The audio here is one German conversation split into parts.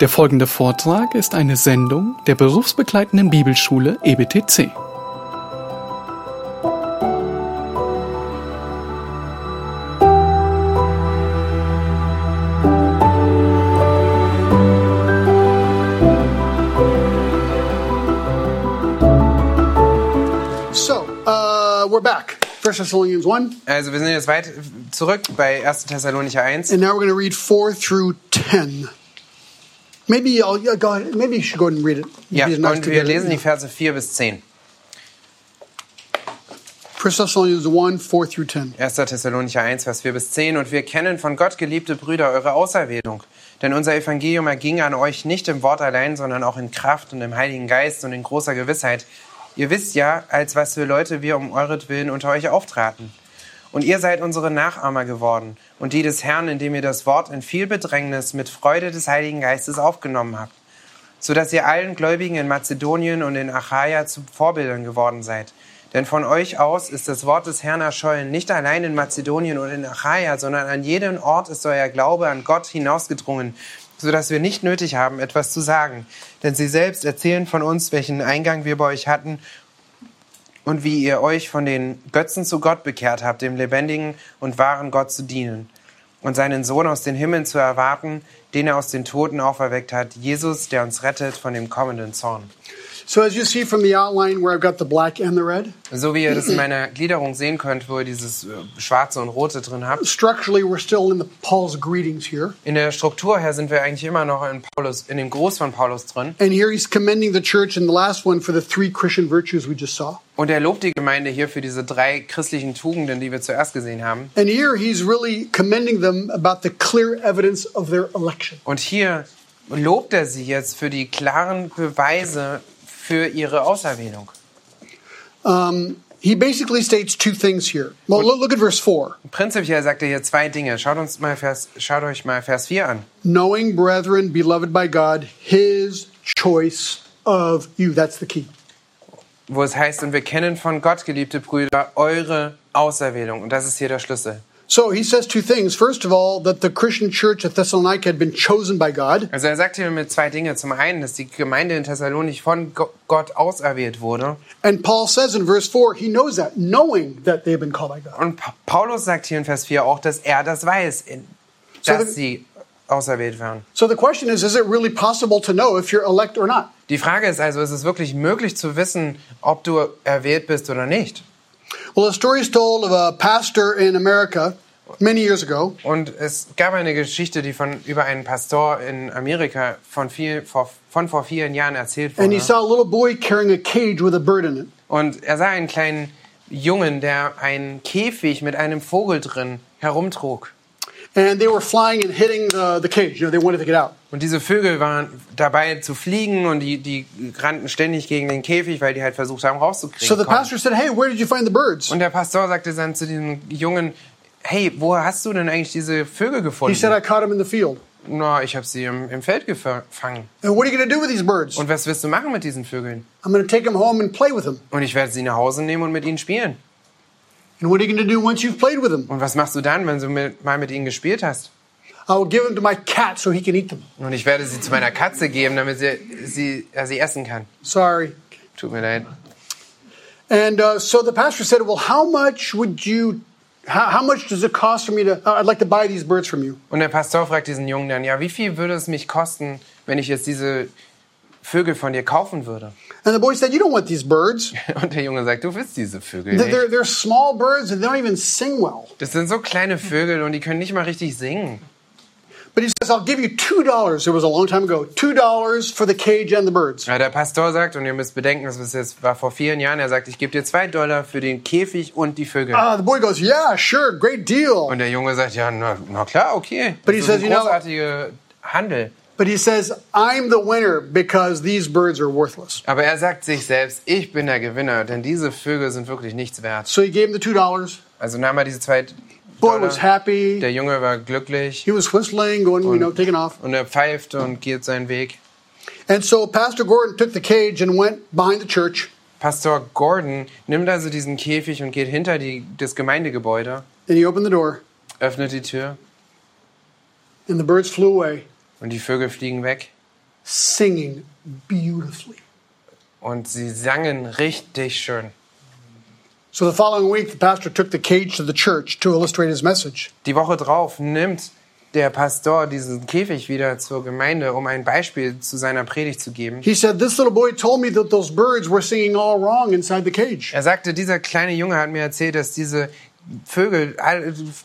Der folgende Vortrag ist eine Sendung der berufsbegleitenden Bibelschule EBTC. So, uh, we're back. 1 Thessalonians 1, Also wir sind jetzt weit zurück bei 1. Thessalonicher 1. and now we're going to read 4 through 10. Maybe I'll yeah, go ahead. Maybe you should go ahead and read it. Ja, nice und wir lesen die Verse 4 bis 10. 1 Thessalonians 1, 4 through 10. 1. Thessalonicher 1, Vers 4 bis 10. Und wir kennen von Gott, geliebte Brüder, eure Auserwählung. Denn unser Evangelium erging an euch nicht im Wort allein, sondern auch in Kraft und im Heiligen Geist und in großer Gewissheit. Ihr wisst ja, als was für Leute wir um euretwillen unter euch auftraten. Und ihr seid unsere Nachahmer geworden und die des Herrn, indem ihr das Wort in viel Bedrängnis mit Freude des Heiligen Geistes aufgenommen habt. so dass ihr allen Gläubigen in Mazedonien und in Achaia zu Vorbildern geworden seid. Denn von euch aus ist das Wort des Herrn erschollen, nicht allein in Mazedonien und in Achaia, sondern an jedem Ort ist euer Glaube an Gott hinausgedrungen, so dass wir nicht nötig haben, etwas zu sagen. Denn sie selbst erzählen von uns, welchen Eingang wir bei euch hatten und wie ihr euch von den Götzen zu Gott bekehrt habt, dem lebendigen und wahren Gott zu dienen und seinen Sohn aus den Himmeln zu erwarten, den er aus den Toten auferweckt hat, Jesus, der uns rettet von dem kommenden Zorn. So, as you see from the outline where I've got the black and the red, So wie ihr das in meiner Gliederung sehen könnt, wo ihr dieses äh, Schwarze und Rote drin habt. structurally, we're still in the Paul's greetings here. In der Struktur her sind wir eigentlich immer noch in, Paulus, in dem Gruß von Paulus drin. And here he's commending the church in the last one for the three Christian virtues we just saw. Und er lobt die Gemeinde hier für diese drei christlichen Tugenden, die wir zuerst gesehen haben. And here he's really commending them about the clear evidence of their election. Und hier lobt er sie jetzt für die klaren Beweise für ihre Auserwählung. He basically states two things here. Well, look at verse 4. Prinzipiell sagt er hier zwei Dinge. Schaut, uns mal Vers, schaut euch mal Vers 4 an. Knowing, brethren, beloved by God, his choice of you. That's the key. wo es heißt, und wir kennen von Gott, geliebte Brüder, eure Auserwählung. Und das ist hier der Schlüssel. So he says two things. First of all, that the Christian church at Thessalonica had been chosen by God. Also er sagt hier mit zwei Dinge. Zum einen, dass die Gemeinde in Thessalonich von Go- Gott auserwählt wurde. And Paul says in verse 4, he knows that, knowing that they have been called by God. Und Pa- Paulus sagt hier in Vers 4 auch, dass er das weiß, dass sie auserwählt waren. So the question is, is it really possible to know if you're elect or not? Die Frage ist also, ist es wirklich möglich zu wissen, ob du erwählt bist oder nicht? Well, a story is told of a pastor in America many years ago. Und es gab eine Geschichte, die von über einen Pastor in Amerika von, viel, vor, von vor vielen Jahren erzählt And he wurde. saw a little boy carrying a cage with a bird in it. Und er sah einen kleinen Jungen, der einen Käfig mit einem Vogel drin herumtrug. And they were flying and hitting the, the cage. You know, they wanted to get out. Und diese Vögel waren dabei zu fliegen und die, die rannten ständig gegen den Käfig, weil die halt versucht haben rauszukriegen. So the pastor said, Hey, where did you find the birds? Und der Pastor sagte dann zu diesem Jungen, hey, wo hast du denn eigentlich diese Vögel He gefunden? said, I caught them in the field. Na, ich habe sie im, im Feld gefangen. And what are you to do with these birds? Und was wirst du machen mit diesen Vögeln? I'm to take them home and play with them. Und ich werde sie nach Hause nehmen und mit ihnen spielen. And what are you going to do once you've played with them? Und was machst du dann, wenn du mit, mal mit ihnen gespielt hast? I will give them to my cat so he can eat them. Und ich werde sie zu meiner Katze geben, damit sie sie, er sie essen kann. Sorry. Tut mir leid. And uh, so the pastor said, Well, how much would you, how, how much does it cost for me to, uh, I'd like to buy these birds from you. Und der Pastor fragt diesen Jungen dann, ja, wie viel würde es mich kosten, wenn ich jetzt diese Vögel von dir kaufen würde? And the boy said, You don't want these birds. Und der Junge sagt, du willst diese Vögel They're, they're, nicht. they're small birds and they don't even sing well. Das sind so kleine Vögel und die können nicht mal richtig singen. But he says, I'll give you $2. It was a long time ago. $2 for the cage and the birds. Ja, der Pastor sagt, und ihr müsst bedenken, das jetzt, war vor vielen Jahren, er sagt, ich gebe dir zwei Dollar für den Käfig und die Vögel. Uh, the boy goes, Yeah, sure, great deal. Und der Junge sagt, ja, na, na klar, okay. But Das he ist says, ein you know- großartiger Handel. But he says, I'm the winner because these birds are worthless. Aber er sagt sich selbst, ich bin der Gewinner, denn diese Vögel sind wirklich nichts wert. So he gave him the $2. Also nahm er diese zwei Boy was happy. Der Junge war glücklich He was whistling, going, you know, taking off. und er pfeifte und geht seinen Weg. And so Pastor Gordon took the cage and went behind the church. Pastor Gordon nimmt also diesen Käfig und geht hinter die, das Gemeindegebäude, And he opened the door, öffnet die Tür and the birds flew away. und die Vögel fliegen weg. singing beautifully. Und sie sangen richtig schön. So the following week, the pastor took the cage to the church to illustrate his message. Die Woche drauf nimmt der Pastor diesen Käfig wieder zur Gemeinde, um ein Beispiel zu seiner Predigt zu geben. He said, This little boy told me that those birds were singing all wrong inside the cage. Er sagte, dieser kleine Junge hat mir erzählt, dass diese Vögel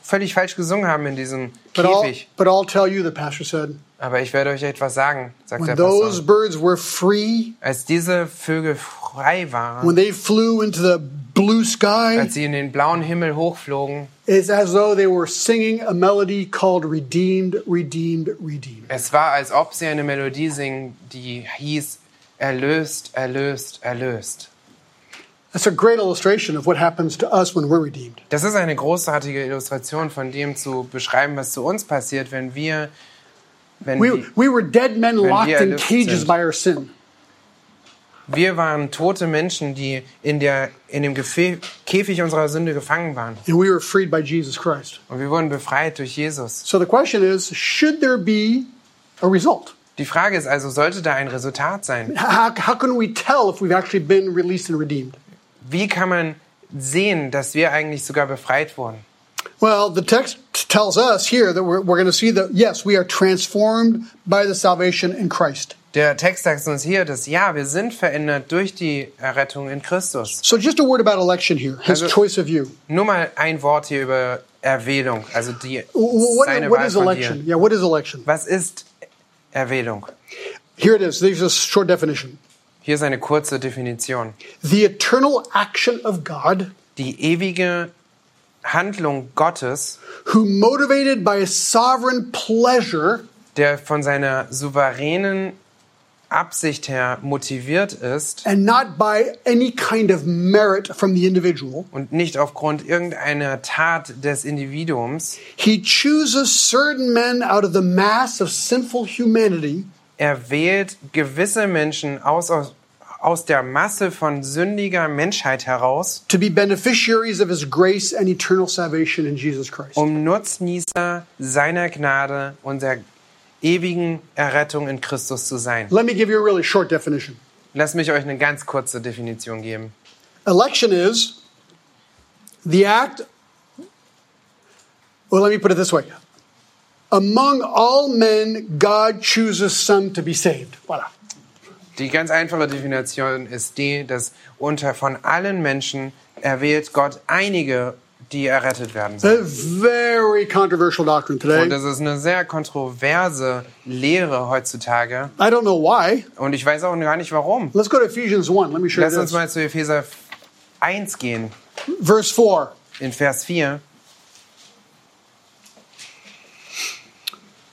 völlig falsch gesungen haben in diesem But I'll, Käfig. but I'll tell you, the pastor said, Aber ich werde euch etwas sagen, sagt der when those Pastor. birds were free, Als diese Vögel frei waren, when they flew into the blue sky, als sie in den blauen Himmel hochflogen, it's as though they were singing a melody called Redeemed, Redeemed, Redeemed. es war, als ob sie eine Melodie singen, die hieß Erlöst, erlöst, erlöst. That's a great illustration of what happens to us when we're redeemed. Das ist eine großartige Illustration von dem zu beschreiben, was zu uns passiert, wenn wir, wenn We, die, we were dead men locked in cages sind. by our sin. Wir waren tote Menschen, die in, der, in dem Gefä Käfig unserer Sünde gefangen waren. And we were freed by Jesus Christ. Und wir wurden befreit durch Jesus. So the question is should there be a result? Die Frage ist also, sollte da ein Resultat sein? How, how can we tell if we've actually been released and redeemed? Wie kann man sehen, dass wir eigentlich sogar befreit wurden? Well, the text tells us here that we're, we're going to see that, yes, we are transformed by the salvation in Christ. Der Text sagt uns hier, dass ja, wir sind verändert durch die Errettung in Christus. So, just a word about election here, his Also- choice of you. Nur mal ein Wort hier über Erwählung, also die What, seine what Wahl is election? Yeah, what is election? Was ist Erwählung? Here it is. There's a short definition. Hier ist eine kurze Definition. The eternal action of God, Die ewige Handlung Gottes, who motivated by a sovereign pleasure der von seiner souveränen Absicht her motiviert ist and not by any kind of merit from the individual, und nicht aufgrund irgendeiner Tat des Individuums, he chooses certain men out of the mass of sinful humanity. Er wählt gewisse Menschen aus, aus, aus der Masse von sündiger Menschheit heraus, um Nutznießer seiner Gnade und der ewigen Errettung in Christus zu sein. Let me give you a really short definition. Lasst mich euch eine ganz kurze Definition geben. Election is the act, well, let me put it this way. Among all men, God chooses some to be saved. Voila. Die ganz einfache Definition ist die, dass unter von allen Menschen erwählt Gott einige, die errettet werden sollen. A very controversial doctrine Und today. das ist eine sehr kontroverse Lehre heutzutage. I don't know why. Und ich weiß auch gar nicht warum. Let's go to Ephesians 1. Let me show you Lass uns mal zu Epheser 1 gehen, Verse 4. in Vers 4.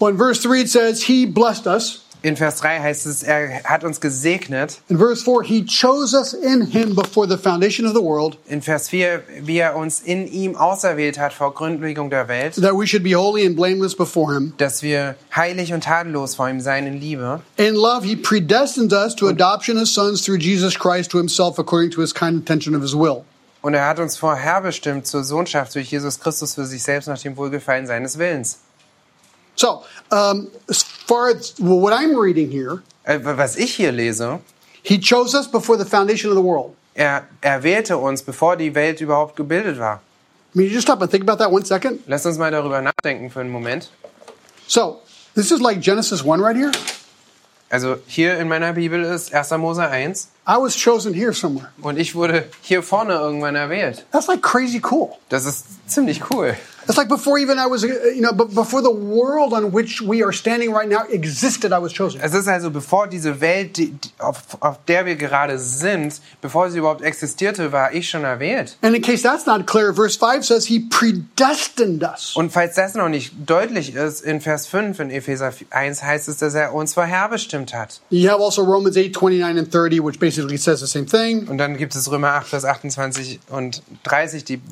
Well, in verse 3, it says, He blessed us. In Vers 3 heißt es, er hat uns gesegnet. In verse 4, He chose us in Him before the foundation of the world, In Vers 4, wie er uns in ihm auserwählt hat vor Gründlegung der Welt, that we should be holy and blameless before Him. dass wir heilig und tadellos vor ihm sein in Liebe. In love, He predestined us to adoption as sons through Jesus Christ to Himself according to His kind intention of His will. Und er hat uns vorherbestimmt zur Sohnschaft durch Jesus Christus für sich selbst nach dem Wohlgefallen seines Willens. So, um, as far as well, what I'm reading here, Äh, Was ich hier lese, He chose us before the foundation of the world. er erwählte uns, bevor die Welt überhaupt gebildet war. I mean, you just stop and think about that one second. Lasst uns mal darüber nachdenken für einen Moment. So, this is like Genesis 1 right here. Also hier in meiner Bibel ist 1. Mose 1 I was chosen here somewhere. und ich wurde hier vorne irgendwann erwählt. That's like crazy cool. Das ist ziemlich cool. It's like before even I was, uh, you know, before the world on which we are standing right now existed, I was chosen. Es ist also, bevor diese Welt, die, auf, auf der wir gerade sind, bevor sie überhaupt existierte, war ich schon erwählt. And in case that's not clear, verse 5 says he predestined us. Und falls das noch nicht deutlich ist, in Vers 5 in Epheser 1 heißt es, dass er uns vorherbestimmt hat. You have also Romans 8, 29 and 30, which basically says the same thing. Und dann gibt es Römer 8, Vers 28 und 30, die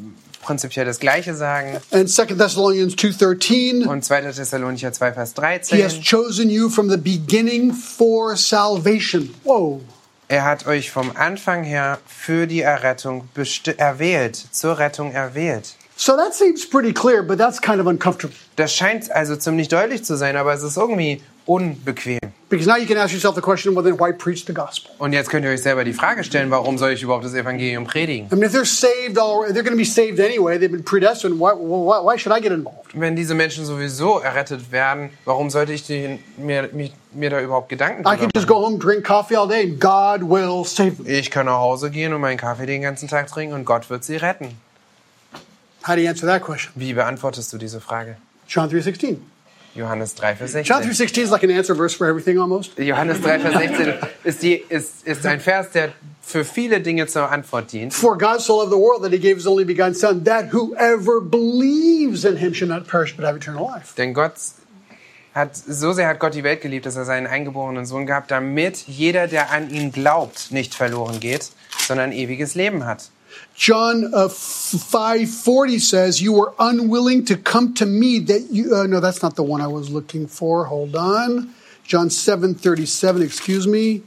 prinzipiell das Gleiche sagen. And 2 Thessalonians 2.13, Und 2. Thessalonicher 2, Vers he has 13. chosen you from the beginning for salvation. Whoa. Er hat euch vom Anfang her für die Errettung erwählt, zur Rettung erwählt. So that seems pretty clear, but that's kind of uncomfortable. Das scheint also ziemlich deutlich zu sein, aber es ist irgendwie unbequem. Because now you can ask yourself the question, well, then why preach the gospel? Und jetzt könnt ihr euch selber die Frage stellen, warum soll ich überhaupt das Evangelium predigen? I mean, if they're saved, all, they're going to be saved anyway. They've been predestined. Why, why, why should I get involved? Wenn diese Menschen sowieso errettet werden, warum sollte ich die, mir, mir, mir da überhaupt Gedanken I drüber can just machen? go home, drink coffee all day, and God will save them. Ich kann nach Hause gehen und meinen Kaffee den ganzen Tag trinken und Gott wird sie retten. How do you answer that question? Wie beantwortest du diese Frage? John 3.16. Johannes 3, Vers John 16. 3.16 is like an answer verse for everything almost. Johannes 3, Vers 16 ist, die, ist, ist ein Vers, der für viele Dinge zur Antwort dient. For God so loved the world that he gave his only begotten Son, that whoever believes in him should not perish but have eternal life. Denn Gott hat, so sehr hat Gott die Welt geliebt, dass er seinen eingeborenen Sohn gab, damit jeder, der an ihn glaubt, nicht verloren geht, sondern ewiges Leben hat. John uh, 5:40 says, "You were unwilling to come to me that you uh, no, that's not the one I was looking for. Hold on. John 7:37, excuse me.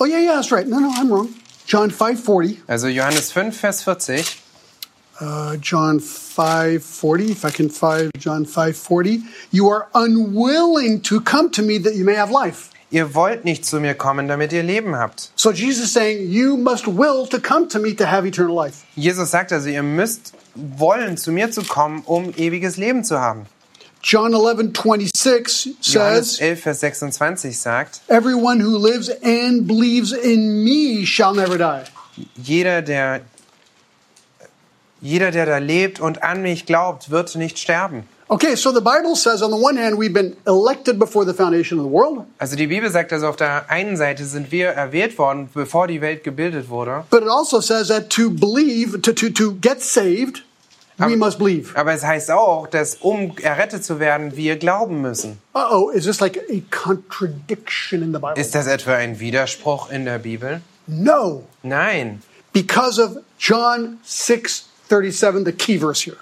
Oh yeah, yeah, that's right. No, no, I'm wrong. John 5:40. Also Johannes 5, Vers 40. Uh, John 5:40, if I can find John 5:40, you are unwilling to come to me that you may have life. Ihr wollt nicht zu mir kommen, damit ihr Leben habt. So Jesus saying, you must will to come to me to have eternal life. Jesus sagt also, ihr müsst wollen, zu mir zu kommen, um ewiges Leben zu haben. John 11:26 Johannes says, 11, Vers 26 sagt, Everyone who lives and believes in me shall never die. jeder, der, jeder, der da lebt und an mich glaubt, wird nicht sterben. Okay, so the Bible says on the one hand, we've been elected before the foundation of the world, Also die Bibel sagt also, auf der einen Seite sind wir erwählt worden, bevor die Welt gebildet wurde. but it also says that to believe, to, to, to get saved, we Aber- must believe. Aber es heißt auch, dass um errettet zu werden, wir glauben müssen. Uh oh, is this like a contradiction in the Bible? Ist das etwa ein Widerspruch in der Bibel? no, Nein. because of John 6:37, the key verse here.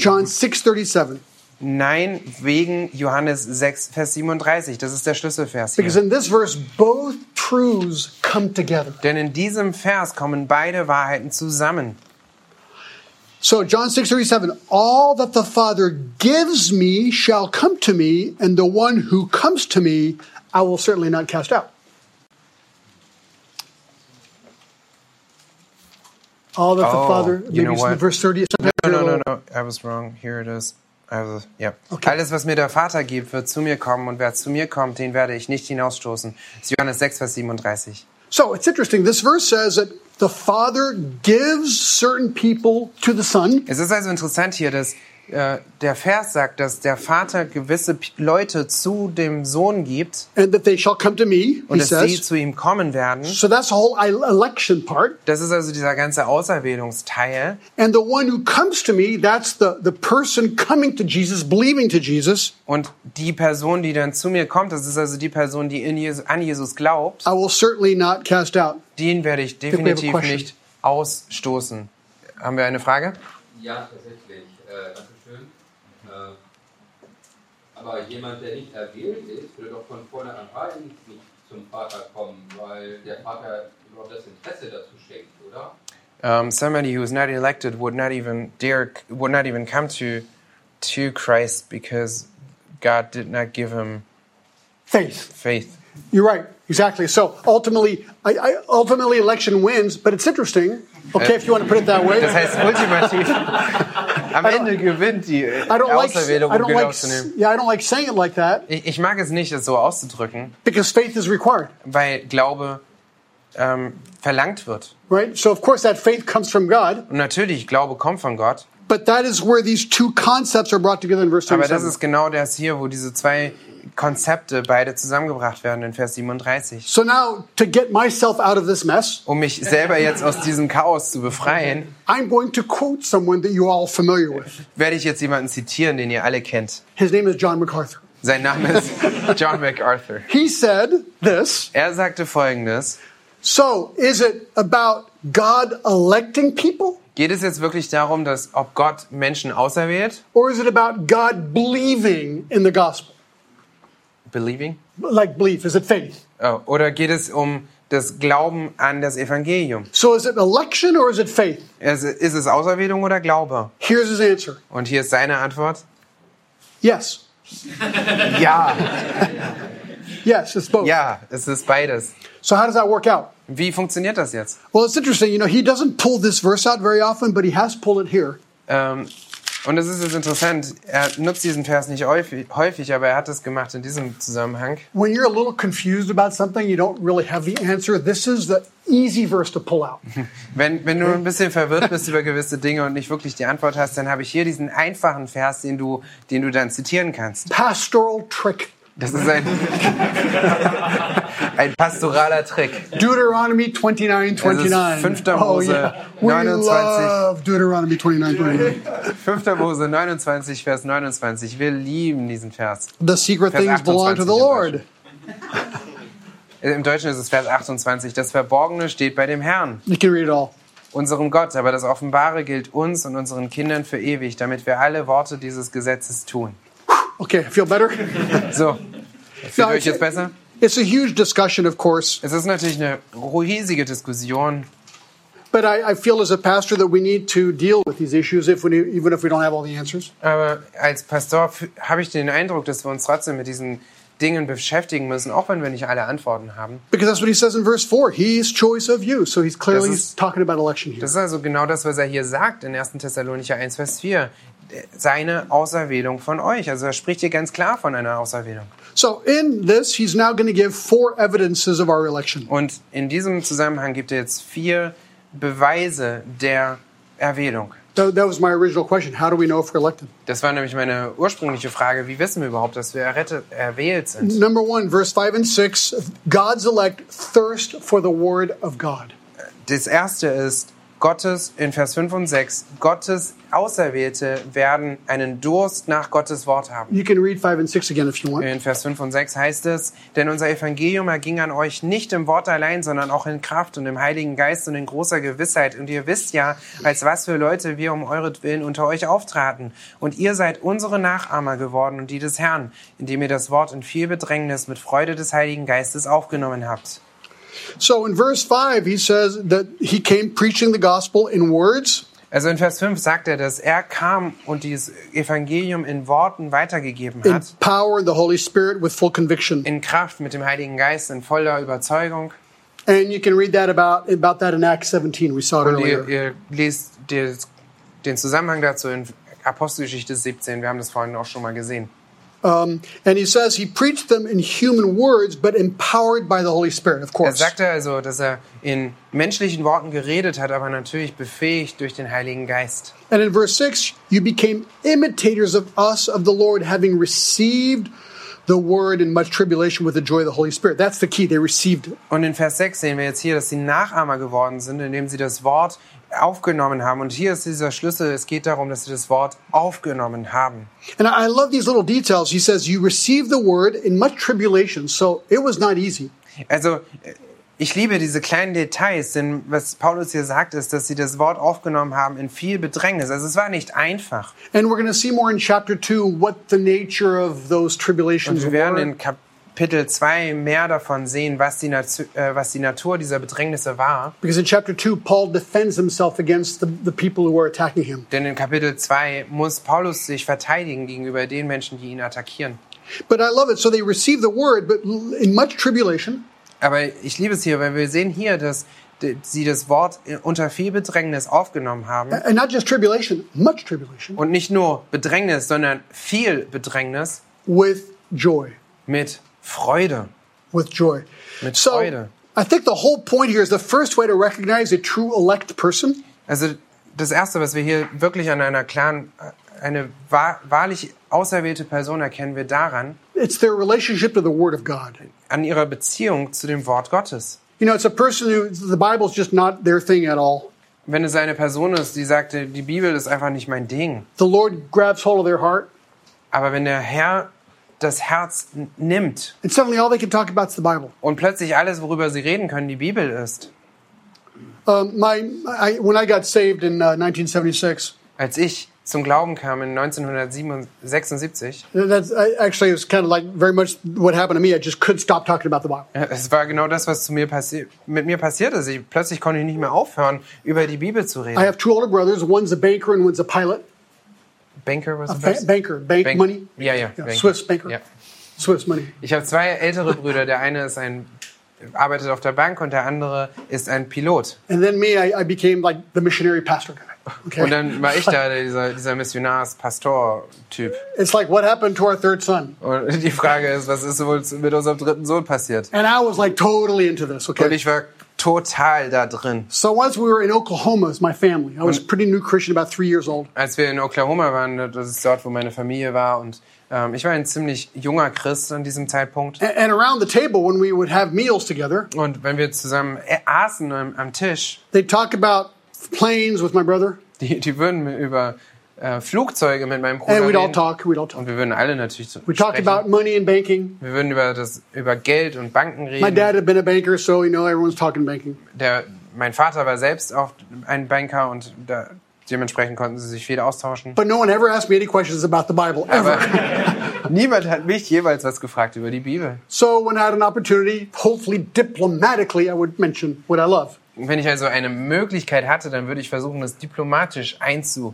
John 6:37. Nein, wegen Johannes 6, Vers 37. Das ist der Schlüsselvers Because in this verse, both truths come together. Denn in diesem Vers kommen beide Wahrheiten zusammen. So John 6:37 all that the Father gives me shall come to me and the one who comes to me I will certainly not cast out. All that the Oh, Father you know maybe in what? verse 30 sometimes No, no, I was wrong. Here it is. Also, ja. Okay. Alles, was mir der Vater gibt, wird zu mir kommen und wer zu mir kommt, den werde ich nicht hinausstoßen. Das ist Johannes 6, Vers 37. So it's interesting this verse says that the Father gives certain people to the Son Es ist also interessant hier, dass äh, der Vers sagt, dass der Vater gewisse P Leute zu dem Sohn gibt and that they shall come to me und he dass sie says. zu ihm kommen werden. So that's the whole ele- election part. Das ist also dieser ganze Auserwählungsteil. And the one who comes to me, that's the, the person coming to Jesus, believing to Jesus. Und die Person, die dann zu mir kommt, das ist also die Person, die in Jesus, an Jesus glaubt, I will certainly not cast out. den werde ich we have a definitiv question. nicht ausstoßen. Haben wir eine Frage? Ja, tatsächlich. Äh, aber jemand, der nicht erwählt ist, würde doch von vornherein nicht zum Vater kommen, weil der Vater überhaupt das Interesse dazu schenkt, oder? Um, somebody who is not elected would not even dare, would not even come to to Christ because God did not give him Faith. faith. You're right. Exactly. So ultimately, I, I, ultimately election wins, but it's interesting. Okay, if you want to put it that way. Das heißt ultimativ, am Ende gewinnt die I don't like, Auserwählung, I um genau like, zu nehmen. yeah, I don't like saying it like that Ich, ich mag es nicht, das so auszudrücken, because faith is required, weil Glaube ähm, verlangt wird. right? So of course that faith comes from God, Und natürlich, Glaube kommt von Gott, but that is where these two concepts are brought together in verse aber das 37. ist genau das hier, wo diese zwei Konzepte beide zusammengebracht werden in Vers 37. So now, to get myself out of this mess, Um mich selber jetzt aus diesem Chaos zu befreien, I'm going to quote someone that you're all familiar with. werde ich jetzt jemanden zitieren, den ihr alle kennt. His name is John MacArthur. Sein Name ist John MacArthur. He said this. Er sagte folgendes. So, is it about God electing people? Geht es jetzt wirklich darum, dass ob Gott Menschen auserwählt? Or is it about God believing in the gospel? Believing? Like belief, is it faith? Oh, oder geht es um das Glauben an das Evangelium? So is it election or is it faith? Ist es Auserwählung oder Glaube? Here's his answer Und hier ist seine Antwort. yes. Ja, Yes, it's both. ja, es ist beides. So how does that work out? Wie funktioniert das jetzt? Well, it's interesting. You know, he doesn't pull this verse out very often, but he has pulled it here. Ähm, und es ist jetzt interessant, er nutzt diesen Vers nicht häufig, aber er hat es gemacht in diesem Zusammenhang. When you're a little confused about something, you don't really have the answer. This is the easy verse to pull out. Wenn, wenn du ein bisschen verwirrt bist über gewisse Dinge und nicht wirklich die Antwort hast, dann habe ich hier diesen einfachen Vers, den du, den du dann zitieren kannst. Pastoral trick. Das ist ein, ein pastoraler Trick. Deuteronomy 29, 29. 5. Oh, Mose yeah. We 29. love Deuteronomy 29, 29. 5. Mose 29, Vers 29. Wir lieben diesen Vers. The secret Vers things belong to the 28 im Lord. Im Deutschen ist es Vers 28. Das Verborgene steht bei dem Herrn, You can read it all. unserem Gott. Aber das Offenbare gilt uns und unseren Kindern für ewig, damit wir alle Worte dieses Gesetzes tun. Okay, feel better? So, fühlt euch jetzt besser? It's a huge discussion, of course, Es ist natürlich eine riesige Diskussion. but I, I feel as a pastor that we need to deal with these issues if we, even if we don't have all the answers. Aber als Pastor habe ich den Eindruck, dass wir uns trotzdem mit diesen Dingen beschäftigen müssen, auch wenn wir nicht alle Antworten haben. Because that's what he says in verse 4. He's choice of you. So he's clearly ist- talking about election here. Das ist also genau das, was er hier sagt in 1. Thessalonicher 1, Vers 4. Seine Auserwählung von euch. Also er spricht hier ganz klar von einer Auserwählung. So in this, he's now going to give four evidences of our election. Und in diesem Zusammenhang gibt er jetzt vier Beweise der Erwählung. That, that was my original question. How do we know if we're elected? Das war nämlich meine ursprüngliche Frage. Wie wissen wir überhaupt, dass wir errettet, erwählt sind? Number one, verse 5 and 6 God's elect thirst for the word of God. Das erste ist, Gottes, in Vers 5 und 6, Gottes Auserwählte werden einen Durst nach Gottes Wort haben. You can read 5 and 6 again if you want. In Vers 5 und 6 heißt es, denn unser Evangelium erging an euch nicht im Wort allein, sondern auch in Kraft und im Heiligen Geist und in großer Gewissheit. Und ihr wisst ja, als was für Leute wir um euretwillen unter euch auftraten. Und ihr seid unsere Nachahmer geworden und die des Herrn, indem ihr das Wort in viel Bedrängnis mit Freude des Heiligen Geistes aufgenommen habt. So in verse 5, he says that he came preaching the gospel in words, Also in Vers 5 sagt er, dass er kam und dieses Evangelium in Worten weitergegeben in hat, power, and the Holy Spirit with full conviction. in Kraft mit dem Heiligen Geist, in voller Überzeugung. And you can read that about, about that in Acts 17. We saw it Und ihr, earlier. ihr lest den Zusammenhang dazu in Apostelgeschichte 17. Wir haben das vorhin auch schon mal gesehen. Um, and he says he preached them in human words, but empowered by the Holy Spirit, of course. Er sagte also, dass er in menschlichen Worten geredet hat, aber natürlich befähigt durch den Heiligen Geist. And in verse 6, you became imitators of us, of the Lord, having received the word in much tribulation with the joy of the Holy Spirit. That's the key. They received it. Und in Vers 6 sehen wir jetzt hier, dass sie Nachahmer geworden sind, indem sie das Wort aufgenommen haben. Und hier ist dieser Schlüssel, es geht darum, dass sie das Wort aufgenommen haben. And I love these little details. He says, You received the word in much tribulation, so it was not easy. Also, ich liebe diese kleinen Details, denn was Paulus hier sagt, ist, dass sie das Wort aufgenommen haben in viel Bedrängnis. Also es war nicht einfach. And we're going to see more in chapter 2 what the nature of those tribulations Und wir werden in Kapitel 2 mehr davon sehen, was die, Natu äh, was die Natur dieser Bedrängnisse war. Because in chapter 2, Paul defends himself against the, the people who were attacking him. Denn in Kapitel 2 muss Paulus sich verteidigen gegenüber den Menschen, die ihn attackieren. But I love it. So they received the word, but in much tribulation. Aber ich liebe es hier, weil wir sehen hier, dass sie das Wort unter viel Bedrängnis aufgenommen haben. And not just tribulation, much tribulation, Und nicht nur Bedrängnis, sondern viel Bedrängnis with joy. mit Freude. With joy. Mit So Freude. I think the whole point here is the first way to recognize a true elect person Also das Erste, was wir hier wirklich an einer klaren, äh, eine wahr, wahrlich auserwählte Person erkennen wir daran, it's their relationship to the Word of God. An ihrer Beziehung zu dem Wort Gottes. You know, it's a person who the Bible's just not their thing at all. Wenn es eine Person ist, die sagte, die Bibel ist einfach nicht mein Ding, The Lord grabs hold of their heart, aber wenn der Herr das Herz nimmt and suddenly all they can talk about is the Bible. und plötzlich alles, worüber sie reden können, die Bibel ist. Um, my, I, when I got saved in uh, 1976, Als ich zum Glauben kam in 1976, that's I, actually it was kind of like very much what happened to me. I just couldn't stop talking about the Bible. äh, es war genau das, was zu mir passi mit mir passiert ist. Ich, plötzlich konnte ich nicht mehr aufhören, über die Bibel zu I reden. have two older brothers. One's a banker and one's a pilot. Banker was A first? banker, bank Bank- money. Ja, ja. Yeah, Banker. Swiss banker. Ja. Swiss money. Ich habe zwei ältere Brüder. Der eine ist ein arbeitet auf der Bank und der andere ist ein Pilot. And then me, I, I became like the missionary pastor guy. Okay. Und dann war ich da dieser, dieser Missionars-Pastor-Typ. it's like what happened to our third son? Und die Frage ist, was ist wohl mit unserem dritten Sohn passiert? And I was like totally into this. Und Okay. ich war total da drin. So once we were in Oklahoma as my family, I was a pretty new Christian, about three years old. Als wir in Oklahoma waren, das ist dort, wo meine Familie war. Und ähm, ich war ein ziemlich junger Christ an diesem Zeitpunkt. And, and around the table, when we would have meals together, Und wenn wir zusammen ä- aßen am, am Tisch, they'd talk about planes with my brother, die, die würden über äh, Flugzeuge mit meinem Bruder and we'd all reden. talk. We'd all talk. Und wir würden alle natürlich so We talked sprechen. about money and banking. Wir würden über das über Geld und Banken My reden. dad had been a banker, so you know everyone's talking banking. Der, mein Vater war selbst auch ein Banker und da, dementsprechend konnten sie sich viel austauschen. But no one ever asked me any questions about the Bible Aber niemand hat mich jeweils was gefragt über die Bibel. so when I had an opportunity, hopefully diplomatically, I would mention what I love. Wenn ich also eine Möglichkeit hatte, dann würde ich versuchen, das diplomatisch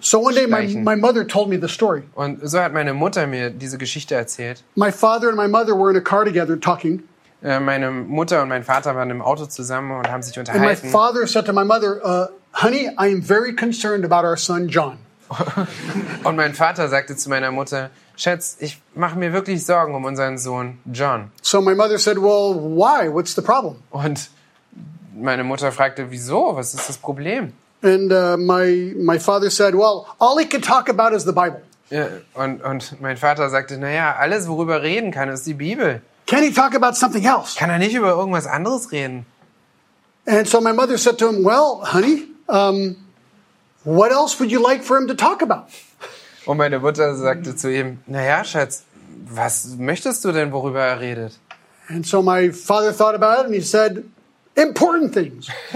So one day, my, einzuschleichen. my mother told me the story. Und so hat meine Mutter mir diese Geschichte erzählt. My father and my mother were in a car together talking, Äh, Meine Mutter und mein Vater waren im Auto zusammen und haben sich and my unterhalten. father said to my mother, uh, "Honey, I am very concerned about our son John." Und mein Vater sagte zu meiner Mutter, Schatz, ich mache mir wirklich Sorgen um unseren Sohn John. So my mother said, "Well, why? What's the problem?" Und meine Mutter fragte, wieso? Was ist das Problem? And uh, my my father said, "Well, all he could talk about is the Bible. Ja, und, und mein Vater sagte, naja, alles, worüber er reden kann, ist die Bibel. Can he talk about something else?" Kann er nicht über irgendwas anderes reden? And so my mother said to him, "Well, honey, um, what else would you like for him to talk about?" Und meine Mutter sagte zu ihm, naja, Schatz, was möchtest du denn, worüber er redet? And so my father thought about it, and he said, "Important things."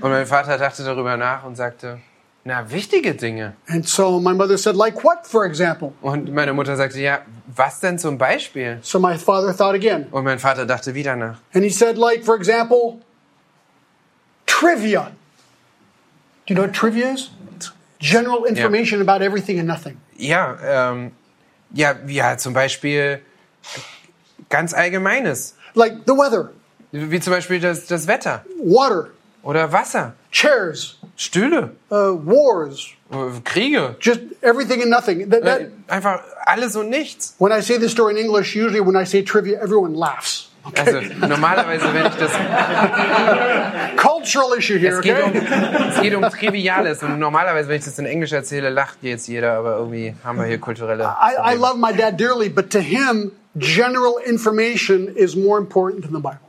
Und mein Vater dachte darüber nach und sagte, na, wichtige Dinge. And so my mother said, "Like what, for example?" Und meine Mutter sagte, ja, was denn zum Beispiel? So my father thought again. Und mein Vater dachte wieder nach. And he said, like, for example, trivia. Do you know what trivia is? General information about everything and nothing. Ja, ähm, ja, ja, zum Beispiel ganz Allgemeines. Like the weather, Wie zum Beispiel das, das Wetter water, oder Wasser, chairs, Stühle, uh, wars, äh, Kriege. just everything and nothing. That, that, Äh, Einfach alles und nichts. when I say this story in English, usually when I say trivia, everyone laughs. Also normalerweise, wenn ich das Cultural issue here, Es geht, um, okay? es geht um Triviales und normalerweise, wenn ich das in Englisch erzähle, lacht jetzt jeder, aber irgendwie haben wir hier kulturelle. I, I love my dad dearly, but to him, general information is more important than the Bible.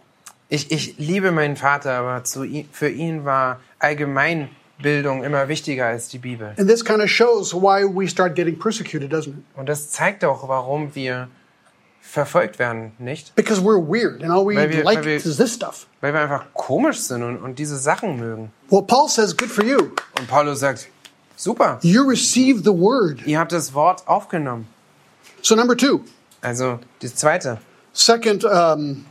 Ich, ich liebe meinen Vater, aber zu für ihn war Allgemeinbildung immer wichtiger als die Bibel. And this kind of shows why we start getting persecuted, doesn't it? Und das zeigt auch, warum wir verfolgt werden, nicht? Because we're weird and all we Weil wir- like weil wir- is this stuff. Weil wir einfach komisch sind und, und diese Sachen mögen. Well, Paul says, good for you. Und Paulus sagt, super, You received the word. ihr habt das Wort aufgenommen. So number two, Also das Zweite. second, um,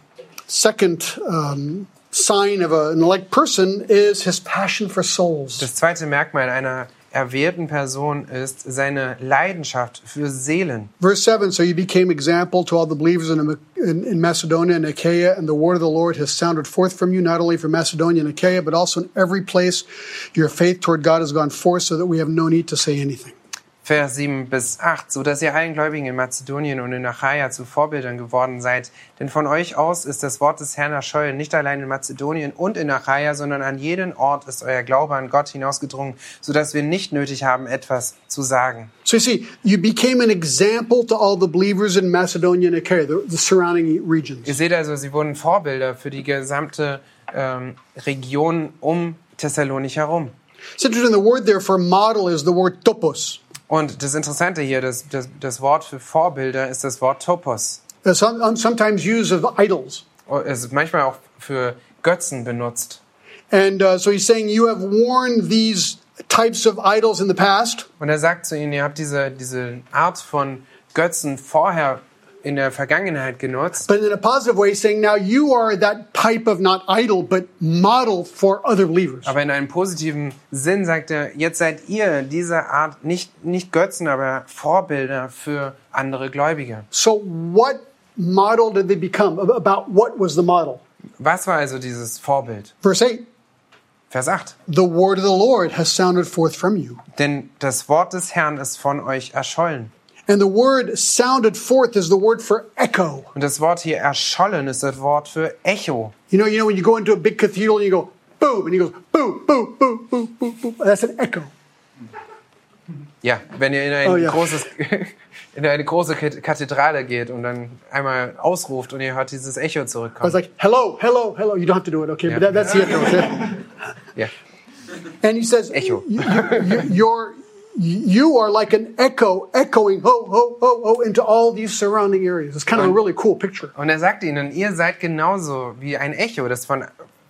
second um, sign of an elect person is his passion for souls. Das zweite Merkmal einer erwählten Person ist seine Leidenschaft für Seelen. Verse 7 So you became example to all the believers in, in, in Macedonia and Achaia, and the word of the Lord has sounded forth from you, not only from Macedonia and Achaia, but also in every place your faith toward God has gone forth, so that we have no need to say anything. Vers 7 bis 8, so dass ihr allen Gläubigen in Mazedonien und in Achaia zu Vorbildern geworden seid. Denn von euch aus ist das Wort des Herrn erschollen, nicht allein in Mazedonien und in Achaia, sondern an jeden Ort ist euer Glaube an Gott hinausgedrungen, so dass wir nicht nötig haben, etwas zu sagen. So you see, you became an example to all the believers in Macedonia and Achaia, the, the surrounding regions. Ihr seht also, sie wurden Vorbilder für die gesamte ähm, Region um Thessalonich herum. It's interesting, the word there for model is the word topos. Und das Interessante hier, das, das, das Wort für Vorbilder ist das Wort Topos. Um, sometimes used of idols. Es ist manchmal auch für Götzen benutzt. And uh, so he's saying, You have worn these types of idols in the past, Und er sagt zu ihnen, ihr habt diese, diese Art von Götzen vorher in der Vergangenheit genutzt. But in a positive way, saying now you are that type of not idol, but model for other believers. Aber in einem positiven Sinn sagt er, jetzt seid ihr diese Art nicht, nicht Götzen, aber Vorbilder für andere Gläubige. So what model did they become? Ab- About what was the model? Was war also dieses Vorbild? Verse 8 Vers 8. The word of the Lord has sounded forth from you. Denn das Wort des Herrn ist von euch erschollen. And the word sounded forth is the word for echo. Und das Wort hier erschollen ist das Wort für Echo. You know, you know when you go into a big cathedral and you go boom, and he goes boom, boom, boom, boom, boom, boom. That's an echo. Ja, wenn ihr in ein Oh, ja. großes, in eine große Kat- Kathedrale geht und dann einmal ausruft und ihr hört dieses Echo I was zurückkommen. like, hello, hello, hello. You don't have to do it, okay? But Yeah. that, that's the echo. okay? Ja. And he says, Echo. You, you, you're, like an echo, echoing ho, ho, ho, ho into all these surrounding areas. It's kind of a really cool picture. Und er sagt ihnen, ihr seid genauso wie ein Echo, das von,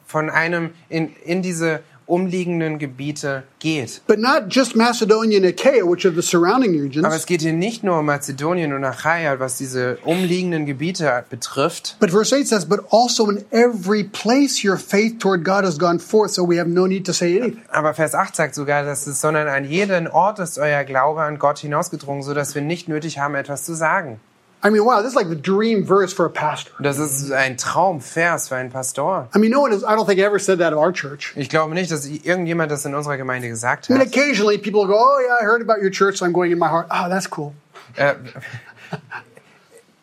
von einem in, in diese umliegenden Gebiete geht. But not just Macedonia and Achaia, which are the surrounding Aber regions, es geht hier nicht nur um Mazedonien und Achaia, was diese umliegenden Gebiete betrifft, but verse 8 says, but also in every place your faith toward God has gone forth, so we have no need to say anything. aber Vers 8 sagt sogar, dass es, sondern an jeden Ort ist euer Glaube an Gott hinausgedrungen, so dass wir nicht nötig haben, etwas zu sagen. I mean, wow, this is like the dream verse for a pastor. Das ist ein Traumvers für einen Pastor. I mean, no one has, I don't think ever said that of our church. Ich glaube nicht, dass irgendjemand das in unserer Gemeinde gesagt I mean, hat. occasionally people go, oh yeah, I heard about your church, so I'm going in my heart. Oh, that's cool. Äh,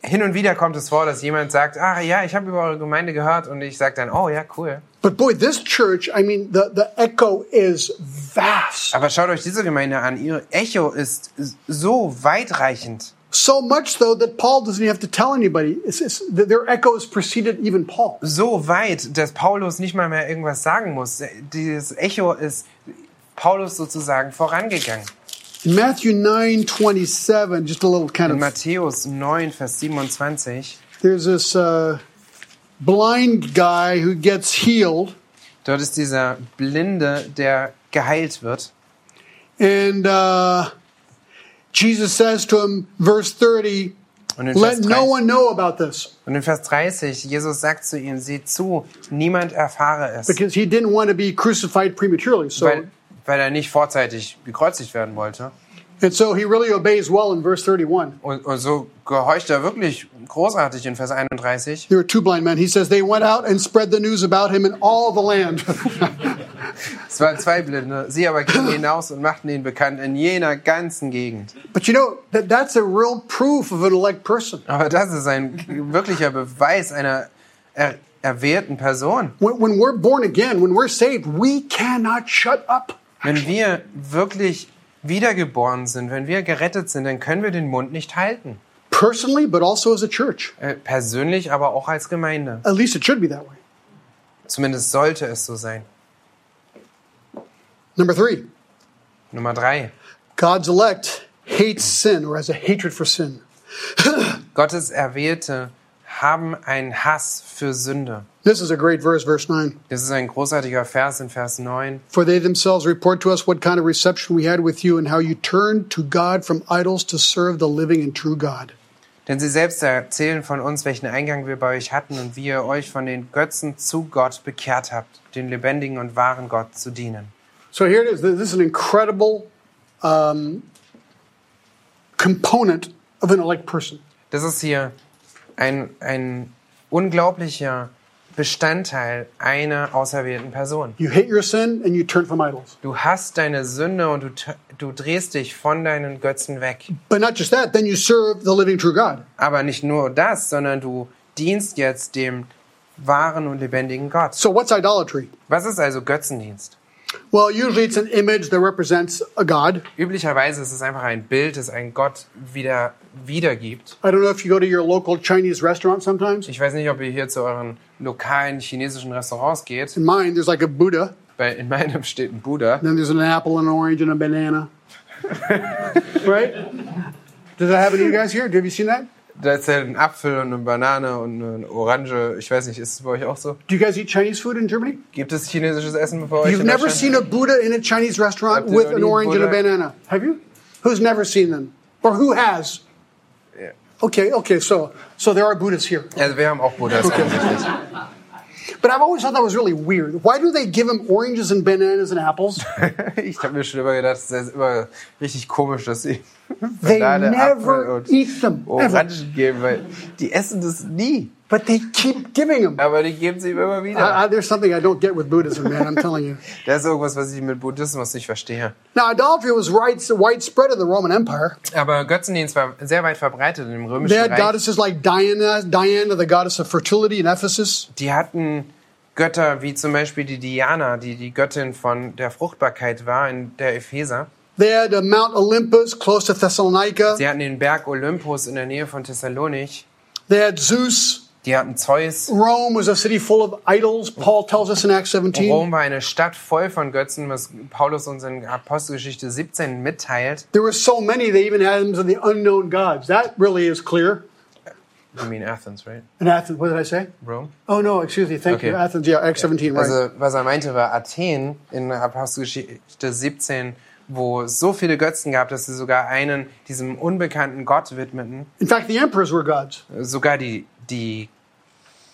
hin und wieder kommt es vor, dass jemand sagt, ach ja, ich habe über eure Gemeinde gehört und ich sage dann, oh ja, cool. But boy, this church, I mean, the, the echo is vast. Aber schaut euch diese Gemeinde an. Ihr Echo ist so weitreichend. So much so that Paul doesn't have to tell anybody. It's, it's, their echo has preceded even Paul. So weit, dass Paulus nicht mal mehr irgendwas sagen muss. Dieses Echo ist Paulus sozusagen vorangegangen. In Matthew 9 27, just a little kind In of, Matthäus 9, Vers 27, there's this uh, blind guy who gets healed. dort ist dieser Blinde, der geheilt wird. And uh, Jesus says to him, verse 30, Und in, let Vers no 30, one know about this. und in Vers 30, Jesus sagt zu ihm, sieh zu, niemand erfahre es. Because he didn't want to be crucified prematurely. So, Weil, weil er nicht vorzeitig gekreuzigt werden wollte. And so he really obeys well in verse 31. Und, und so gehorcht er wirklich großartig in Vers 31. There were two blind men. He says they went out and spread the news about him in all the land. Es waren zwei Blinde. Sie aber gingen hinaus und machten ihn bekannt in jener ganzen Gegend. but you know, that, that's a real proof of an elect person. Aber das ist ein wirklicher Beweis einer er, erwählten Person. When, when we're born again, when we're saved, we cannot shut up. Wenn wir wirklich wiedergeboren sind, wenn wir gerettet sind, dann können wir den Mund nicht halten. Personally, but also as a church. Äh, persönlich, aber auch als Gemeinde. At least it should be that way. Zumindest sollte es so sein. Number three, Nummer drei. God's elect hates sin or has a hatred for sin. Gottes Erwählte haben einen Hass für Sünde. This is a great verse, verse 9. Das ist ein großartiger Vers in Vers 9. For they themselves report to us what kind of reception we had with you and how you turned to God from idols to serve the living and true God. Denn sie selbst erzählen von uns, welchen Eingang wir bei euch hatten und wie ihr euch von den Götzen zu Gott bekehrt habt, den lebendigen und wahren Gott zu dienen. So here it is. This is an incredible um, component of an elect person. Das ist hier ein, ein unglaublicher Bestandteil einer auserwählten Person. You hate your sin and you turn from idols. Du hast deine Sünde und du, du drehst dich von deinen Götzen weg. But not just that, then you serve the living true God. Aber nicht nur das, sondern du dienst jetzt dem wahren und lebendigen Gott. So what's idolatry? Was ist also Götzendienst? Well, usually it's an image that represents a God. Üblicherweise ist es einfach ein Bild, das einen Gott wieder wiedergibt. I don't know if you go to your local Chinese restaurant sometimes. Ich weiß nicht, ob ihr hier zu euren lokalen chinesischen Restaurants geht. In mine, there's like a Buddha, Bei, in meinem steht ein Buddha. and then there's an apple and an orange and a banana. right? Does that happen to you guys here? Have you seen that? Da ist ja ein Apfel und eine Banane und eine Orange. Ich weiß nicht, ist es bei euch auch so? Do you guys eat Chinese food in Germany? Gibt es chinesisches Essen bei euch? You've never seen a Buddha in a Chinese restaurant with an orange and a Buddha? banana. Have you? Who's never seen them? Or who has? Okay, okay, so so there are Buddhists here. Also wir haben auch Buddhas offensichtlich. But I've always thought that was really weird. Why do they give him oranges and bananas and apples? Ich habe mir schon immer gedacht, das ist immer richtig komisch, dass sie They Banane, Apfel never und eat them. Ever. Orangen geben, weil die essen das nie. But they keep giving them. Aber die geben sie ihm immer wieder. I, I, there's something I don't get with Buddhism, man. I'm telling you. Das ist irgendwas, was ich mit Buddhismus nicht verstehe. Now, idolatry was widespread in the Roman Empire. Aber Götzendienst war sehr weit verbreitet im römischen They had Reich. goddesses like Diana, Diana, the goddess of fertility in Ephesus. Die hatten Götter wie zum Beispiel die Diana, die die Göttin von der Fruchtbarkeit war in der Epheser. They had uh, Mount Olympus close to Thessalonica. Sie hatten den Berg Olympus in der Nähe von Thessalonich. They had Zeus. Die hatten Zeus. Rome was a city full of idols. Paul tells us in Acts 17. Rom war eine Stadt voll von Götzen, was Paulus uns in Apostelgeschichte 17 mitteilt. There were so many, they even had them the unknown gods. That really is clear. You mean Athens, right? In Athens, what did I say? Rome? Oh, no, excuse me. Thank Okay. you. Athens, yeah, Acts 17, right. Also, was er meinte, war Athen in Apostelgeschichte 17, wo es so viele Götzen gab, dass sie sogar einen diesem unbekannten Gott widmeten. In fact, the emperors were gods. Sogar die, die,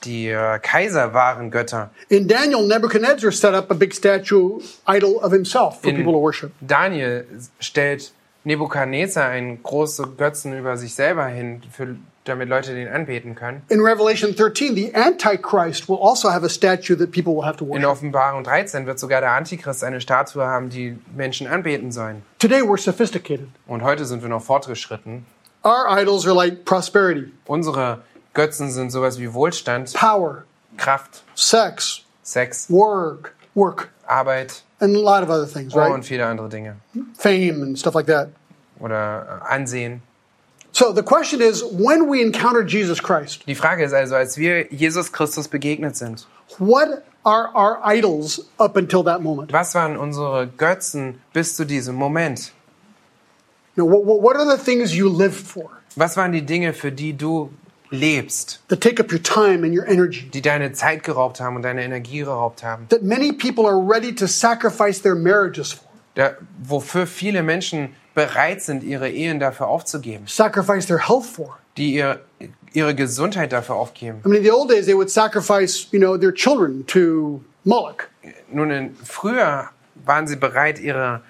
die äh, Kaiser waren Götter. In Daniel, Nebuchadnezzar set up a big statue idol of himself for In- people to worship. Daniel stellt Nebukadnezar einen großen Götzen über sich selber hin, für, damit Leute den anbeten können. In Revelation 13, the Antichrist will also have a statue that people will have to In worship. Offenbarung 13 wird sogar der Antichrist eine Statue haben, die Menschen anbeten sollen. Today, we're sophisticated. Und heute sind wir noch fortgeschritten. Our idols are like prosperity, Unsere Götzen sind sowas wie Wohlstand, power, Kraft, sex, Sex, work, work, Arbeit and a lot of other things, right? und viele andere Dinge. Fame and stuff like that. Oder äh, Ansehen. So the question is when we encounter Jesus Christ, Die Frage ist also, als wir Jesus Christus begegnet sind, what are our idols up until that moment? was waren unsere Götzen bis zu diesem Moment? You know, what, what are the things you live for Was waren die Dinge, für die du lebst, that take up your time and your energy? die deine Zeit geraubt haben und deine Energie geraubt haben? Da, wofür viele Menschen bereit sind, ihre Ehen dafür aufzugeben, die ihr, ihre Gesundheit dafür aufgeben. I mean, in the old days, they would sacrifice, you know, their children to Moloch. Nun, in, früher waren sie bereit, ihre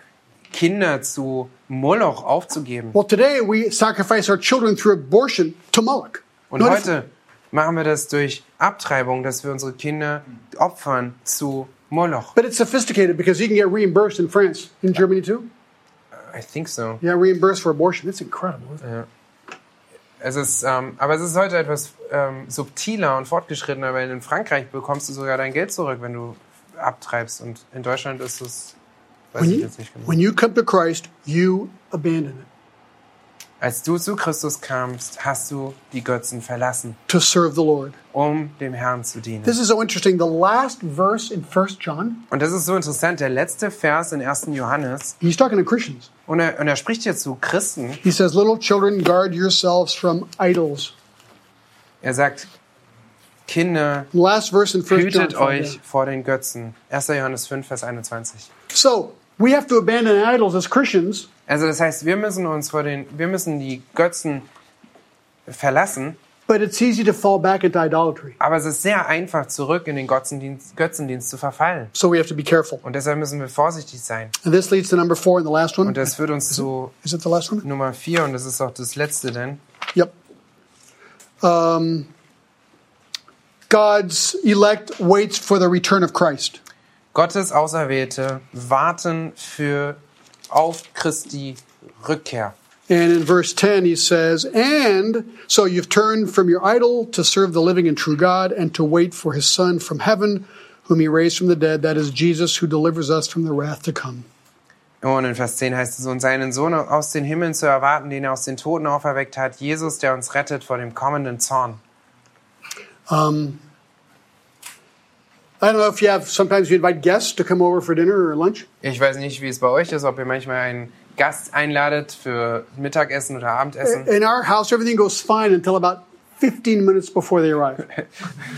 Kinder zu Moloch aufzugeben. Well, today we sacrifice our children through abortion to Moloch. Und No, heute machen wir das durch Abtreibung, dass wir unsere Kinder opfern zu Moloch. But it's sophisticated because you can get reimbursed in France, in Germany too. I think so. Yeah, reimbursed for abortion. It's incredible. isn't it? Es ist, ähm, aber es ist heute etwas ähm, subtiler und fortgeschrittener, weil in Frankreich bekommst du sogar dein Geld zurück, wenn du abtreibst. Und in Deutschland ist es, weiß When ich you, jetzt nicht genau. when you come to Christ, you abandon it Als du zu Christus kamst, hast du die Götzen verlassen, to serve the Lord. um dem Herrn zu dienen. This is so interesting. The last verse in First John, Und das ist so interessant, der letzte Vers in 1. Johannes, he's talking to Christians. und er, und er spricht hier zu Christen. He says, Little children, guard yourselves from idols. Er sagt, Kinder, last verse in First John. hütet euch vor den Götzen. 1. Johannes 5, Vers 21. So we have to abandon idols as Christians Also das heißt, wir müssen uns vor den, wir müssen die Götzen verlassen, But it's easy to fall back into idolatry. aber es ist sehr einfach, zurück in den Götzendienst, Götzendienst zu verfallen. So we have to be careful. Und deshalb müssen wir vorsichtig sein. And this leads to number four and the last one. Und das führt uns zu Is it the last one? Nummer 4 und das ist auch das letzte, denn Yep. Um, God's elect waits for the return of Christ. Gottes Auserwählte warten für auf Christi Rückkehr. And in verse 10, he says, And so you've turned from your idol to serve the living and true God and to wait for his Son from heaven, whom he raised from the dead. That is Jesus, who delivers us from the wrath to come. Und in Vers 10 heißt es, und seinen Sohn aus den Himmeln zu erwarten, den er aus den Toten auferweckt hat, Jesus, der uns rettet vor dem kommenden Zorn. I don't know if you have, sometimes you invite guests to come over for dinner or lunch. Ich weiß nicht, wie es bei euch ist, ob ihr manchmal einen Gast einladet für Mittagessen oder Abendessen. In our house, everything goes fine until about 15 minutes before they arrive.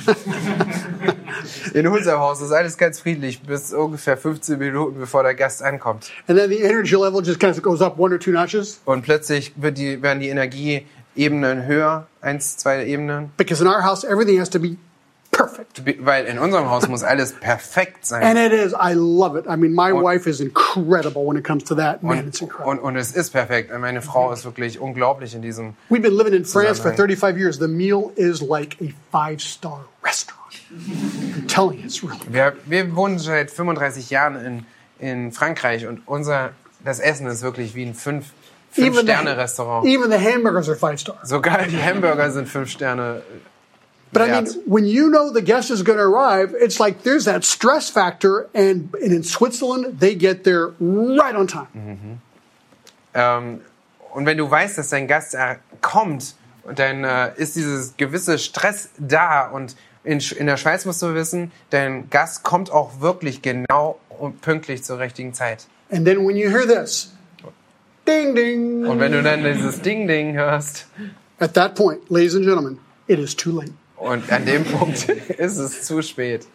In unserem Haus ist alles ganz friedlich bis ungefähr 15 Minuten, bevor der Gast ankommt. And then the energy level just kind of goes up one or two notches. Und plötzlich wird die, werden die Energie Ebenen höher, eins, zwei Ebenen. Because in our house, everything has to be perfect. Weil in unserem Haus muss alles perfekt sein. And it is. I love it. I mean, my wife is incredible when it comes to that. Man, Und, it's incredible. und, und es ist perfekt. Meine Frau ist wirklich unglaublich in diesem. We've been living in France for Zusammenhang. 35 years. The meal is like a five star restaurant. I'm telling you, it's really. Wir, wir wohnen seit 35 Jahren in, in Frankreich und unser das Essen ist wirklich wie ein fünf, fünf Sterne Restaurant. even the hamburgers are five stars. Sogar die Hamburger sind fünf But I mean, when you know the guest is going to arrive, it's like there's that stress factor. And, and in Switzerland, they get there right on time. Mm-hmm. Ähm, und wenn du weißt, dass dein Gast äh, kommt, dann äh, ist dieses gewisse Stress da. Und in, Sch- in der Schweiz musst du wissen, dein Gast kommt auch wirklich genau und pünktlich zur richtigen Zeit. And then when you hear this, ding, ding, Und wenn du dann dieses Ding-Ding hörst, at that point, ladies and gentlemen, it is too late. Und an dem Punkt ist es zu spät.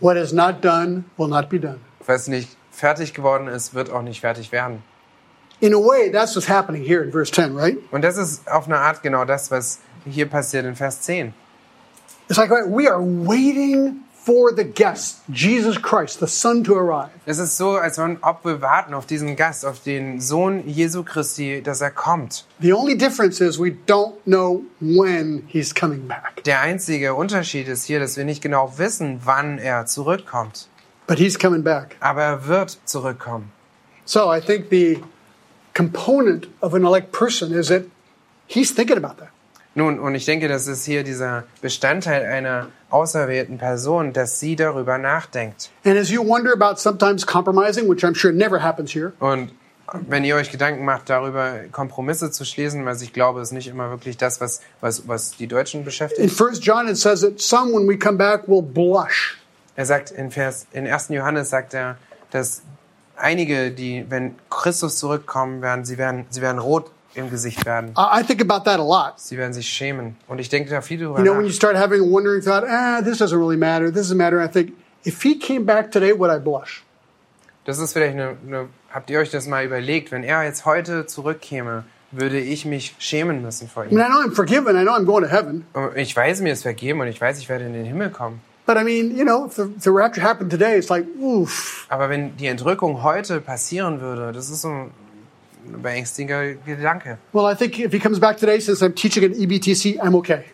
What is not done will not be done. Was nicht fertig geworden ist, wird auch nicht fertig werden. In a way, that's what's happening here in verse 10, right? Und das ist auf eine Art genau das, was hier passiert in Vers 10. It's like we are waiting for the guest, Jesus Christ, the Son, to arrive. Es ist so, als ob wir warten auf diesen Gast, auf den Sohn Jesu Christi, dass er kommt. The only difference is we don't know when he's coming back, Der einzige Unterschied ist hier, dass wir nicht genau wissen, wann er zurückkommt. but he's coming back. Aber er wird zurückkommen. So I think the component of an elect person is that he's thinking about that. Nun, und ich denke, das ist hier dieser Bestandteil einer auserwählten Person, dass sie darüber nachdenkt. And as you wonder about sometimes compromising, which I'm sure never happens here, Und wenn ihr euch Gedanken macht, darüber Kompromisse zu schließen, was ich glaube, ist nicht immer wirklich das, was, was, was die Deutschen in beschäftigt. First John it says that some, when we come back, will blush. Er sagt in Vers, in 1. Johannes sagt er, dass einige, die, wenn Christus zurückkommen werden, sie werden, sie werden rot im Gesicht werden. I think about that a lot. Sie werden sich schämen. Und ich denke da viel drüber You know, when you nach. start having a wondering thought, ah, this doesn't really matter, this doesn't matter, I think, if he came back today, would I blush? Das ist vielleicht eine, eine, habt ihr euch das mal überlegt, wenn er jetzt heute zurückkäme, würde ich mich schämen müssen vor I mean, ihm. I know I'm forgiven, I know I'm going to heaven, Und Ich weiß, mir ist vergeben und ich weiß, ich werde in den Himmel kommen. but I mean, you know, if the, if the rapture happened today, it's like, oof. Aber wenn die Entrückung heute passieren würde, das ist so ein beängstigender Gedanke. Well, I think if he comes back today, since I'm teaching at E EBTC, I'm okay.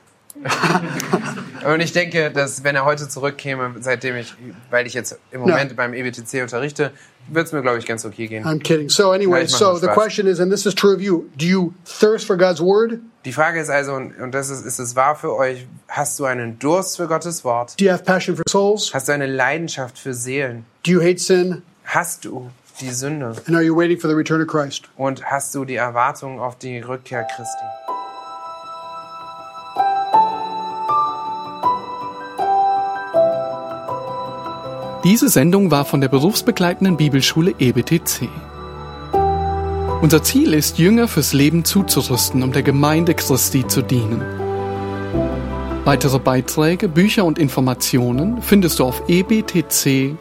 Und ich denke, dass wenn er heute zurückkäme, seitdem ich, weil ich jetzt im Moment beim E EBTC unterrichte, wird es mir, glaube ich, ganz okay gehen. I'm kidding. So anyway, so the question is, and this is true of you, do you thirst for God's word? Die Frage ist also, und und das ist, ist es wahr für euch, hast du einen Durst für Gottes Wort? Do you have passion for souls? Hast du eine Leidenschaft für Seelen? Do you hate sin? Hast du die Sünde? And are you waiting for the return of Christ? Und hast du die Erwartung auf die Rückkehr Christi? Diese Sendung war von der berufsbegleitenden Bibelschule EBTC. Unser Ziel ist, Jünger fürs Leben zuzurüsten, um der Gemeinde Christi zu dienen. Weitere Beiträge, Bücher und Informationen findest du auf ebtc.org.